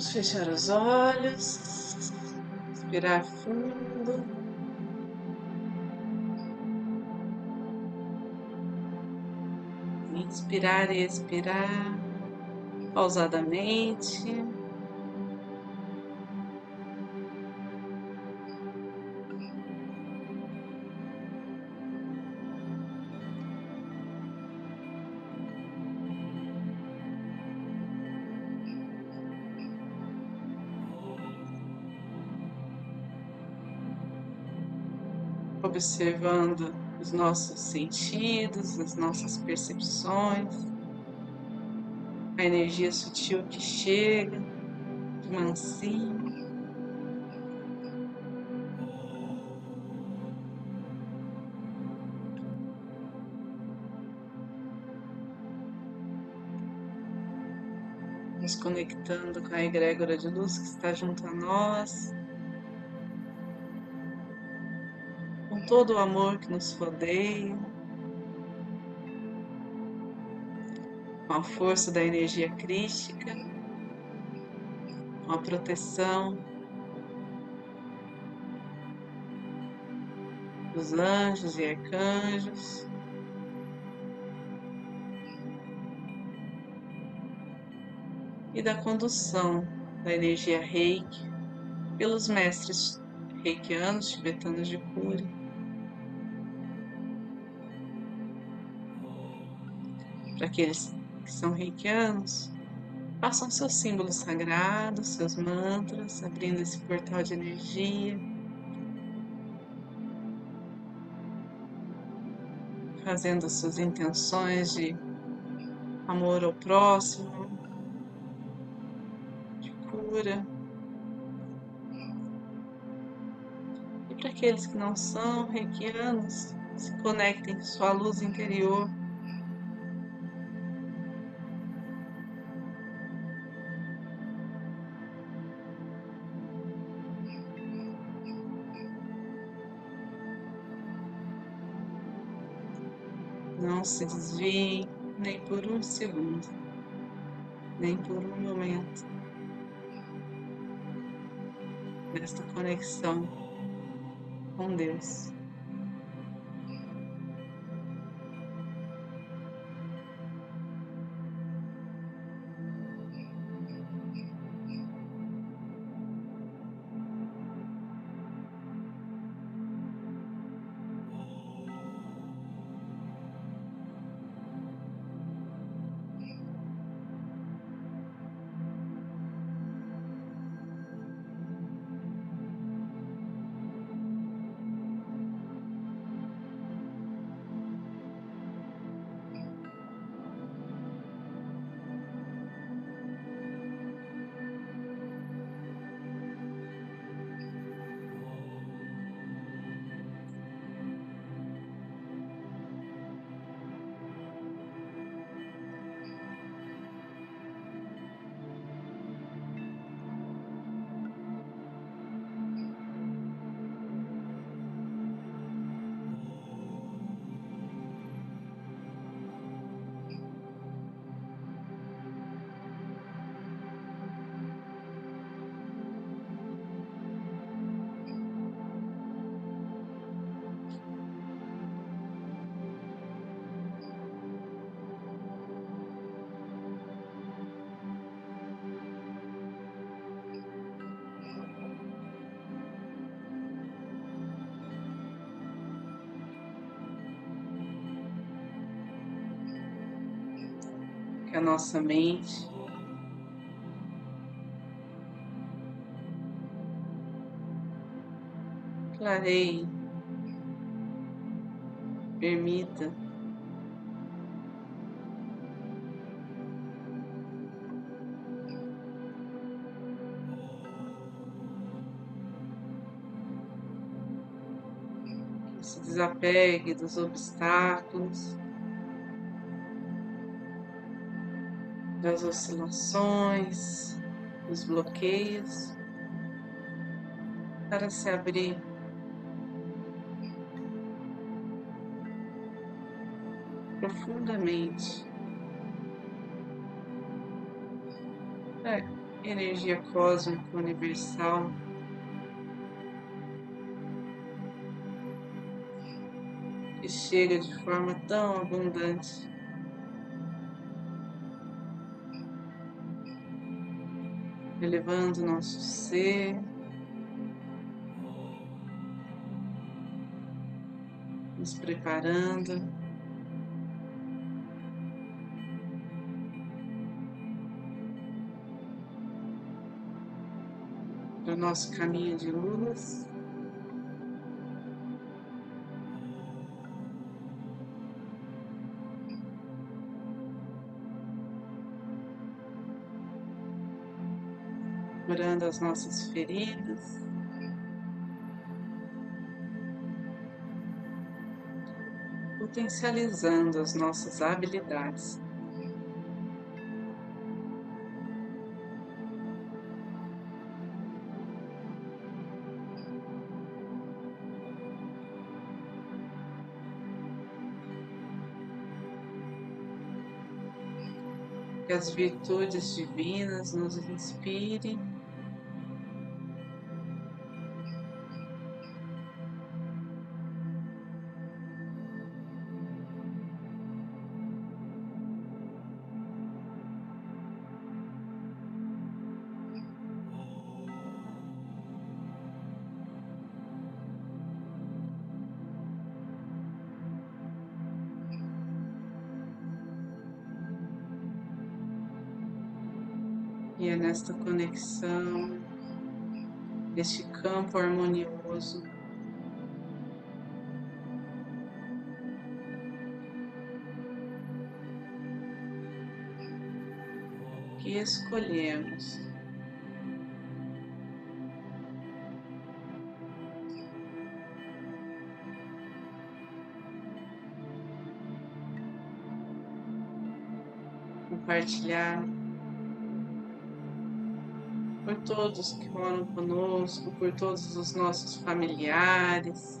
Vamos fechar os olhos, respirar fundo. Inspirar e expirar pausadamente. Observando os nossos sentidos, as nossas percepções, a energia sutil que chega de mansinho. Nos conectando com a egrégora de luz que está junto a nós. Todo o amor que nos rodeia, com a força da energia crística, com a proteção dos anjos e arcanjos. E da condução da energia reiki pelos mestres reikianos tibetanos de cura. Para aqueles que são reikianos, façam seus símbolos sagrados, seus mantras, abrindo esse portal de energia. Fazendo suas intenções de amor ao próximo, de cura. E para aqueles que não são reikianos, se conectem com sua luz interior Não se desvie nem por um segundo, nem por um momento desta conexão com Deus. A nossa mente. Clareie, permita. Se desapegue dos obstáculos. Das oscilações, dos bloqueios, para se abrir. Profundamente. Para energia cósmica universal. Que chega de forma tão abundante elevando nosso ser. Nos preparando para o nosso caminho de luz. Curando as nossas feridas. Potencializando as nossas habilidades. que as virtudes divinas nos inspirem E é nesta conexão, este campo harmonioso, que escolhemos. Compartilhar todos que moram conosco, por todos os nossos familiares.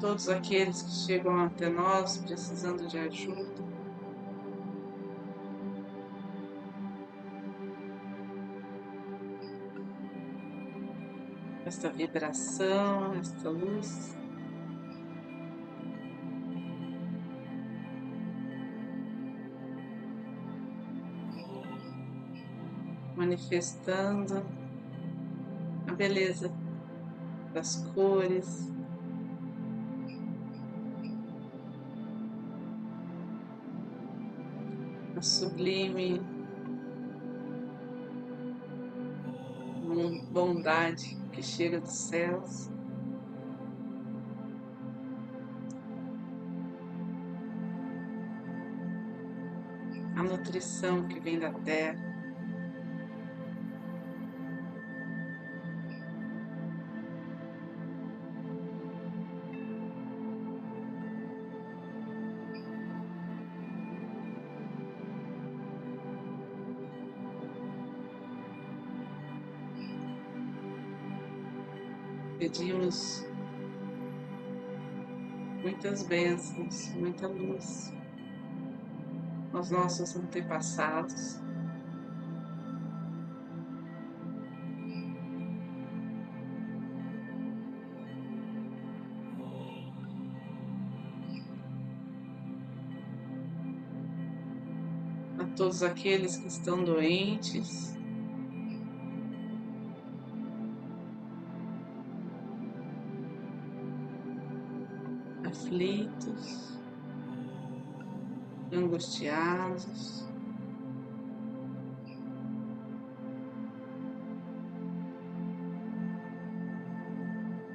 Todos aqueles que chegam até nós precisando de ajuda. Esta vibração, esta luz. Manifestando a beleza das cores, a sublime bondade que chega dos céus. A nutrição que vem da terra. Pedimos muitas bênçãos, muita luz aos nossos antepassados. A todos aqueles que estão doentes, aflitos, angustiados.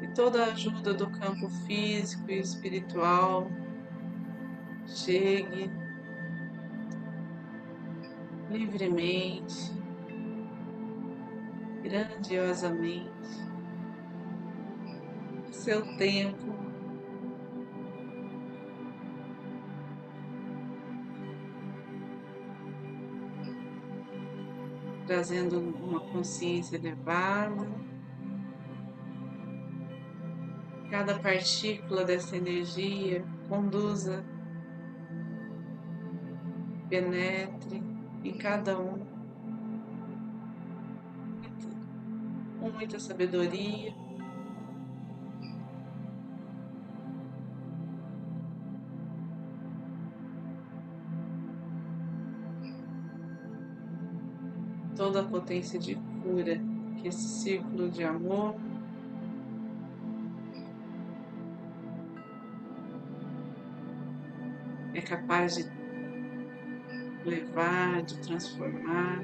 E toda a ajuda do campo físico e espiritual chegue livremente, grandiosamente, seu tempo trazendo uma consciência elevada, cada partícula dessa energia conduza, penetre em cada um com muita sabedoria. Toda a potência de cura que esse círculo de amor é capaz de levar, de transformar.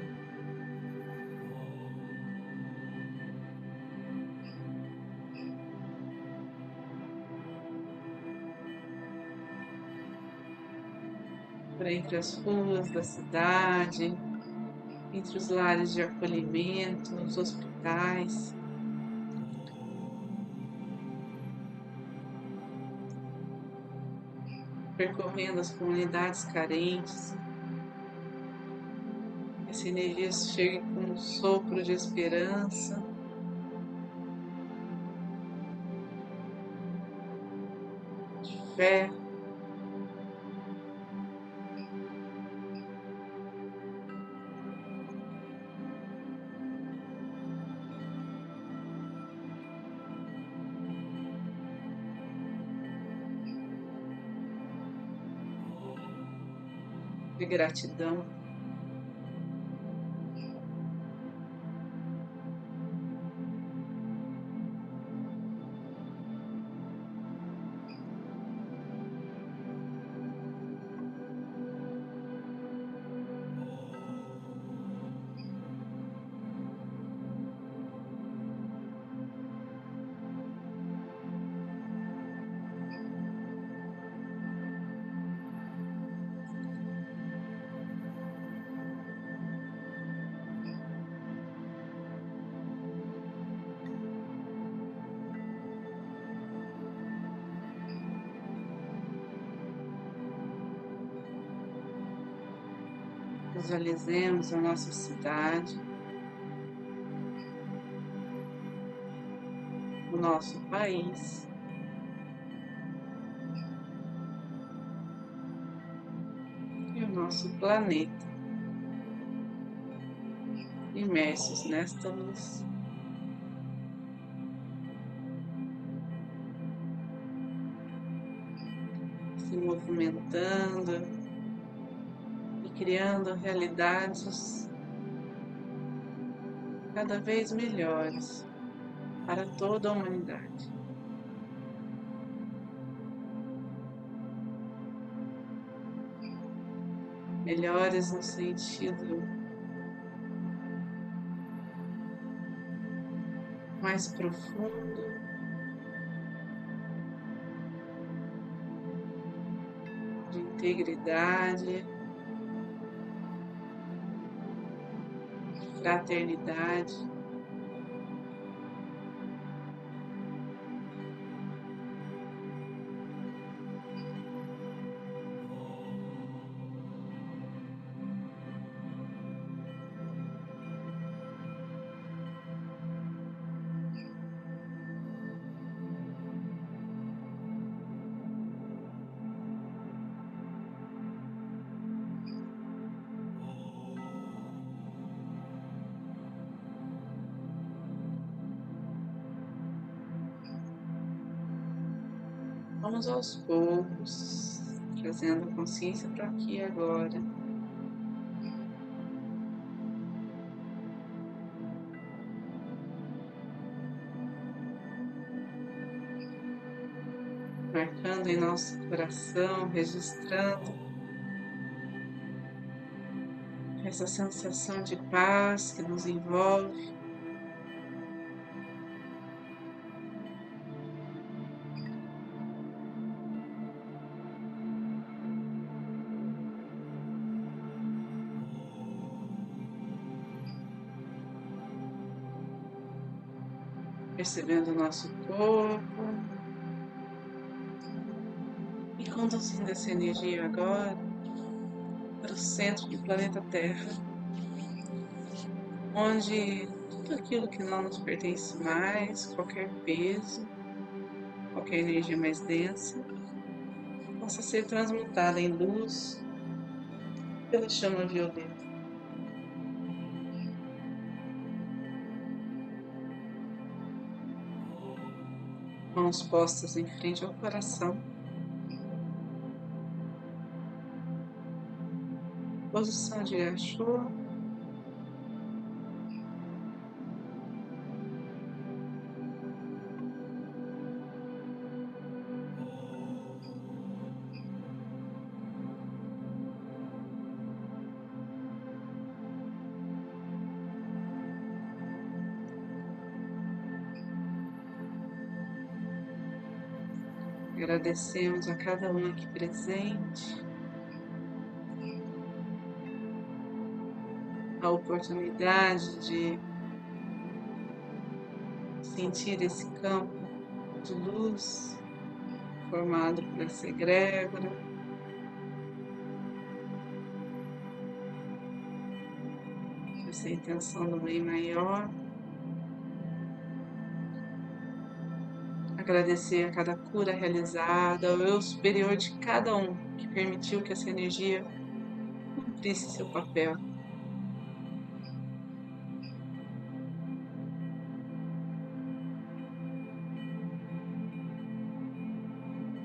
Por entre as ruas da cidade, entre os lares de acolhimento, os hospitais. percorrendo as comunidades carentes. Essa energia chega com um sopro de esperança. De fé. Gratidão. Visualizemos a nossa cidade, o nosso país. E o nosso planeta, imersos nesta luz. Se movimentando criando realidades cada vez melhores para toda a humanidade. Melhores no sentido mais profundo. De integridade. Fraternidade. Vamos aos poucos, trazendo a consciência para aqui agora. Marcando em nosso coração, registrando essa sensação de paz que nos envolve. Percebendo o nosso corpo e conduzindo essa energia agora para o centro do planeta Terra, onde tudo aquilo que não nos pertence mais, qualquer peso, qualquer energia mais densa possa ser transmutada em luz pela chama violeta. Mãos postas em frente ao coração. Posição de cachorro. Agradecemos a cada um aqui presente a oportunidade de sentir esse campo de luz formado por essa egrégora. Essa intenção do bem maior. Agradecer a cada cura realizada, ao eu superior de cada um que permitiu que essa energia cumprisse seu papel.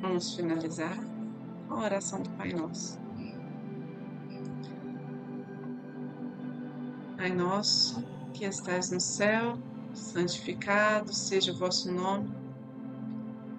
Vamos finalizar com a oração do Pai Nosso. Pai Nosso, que estais no céu, santificado seja o vosso nome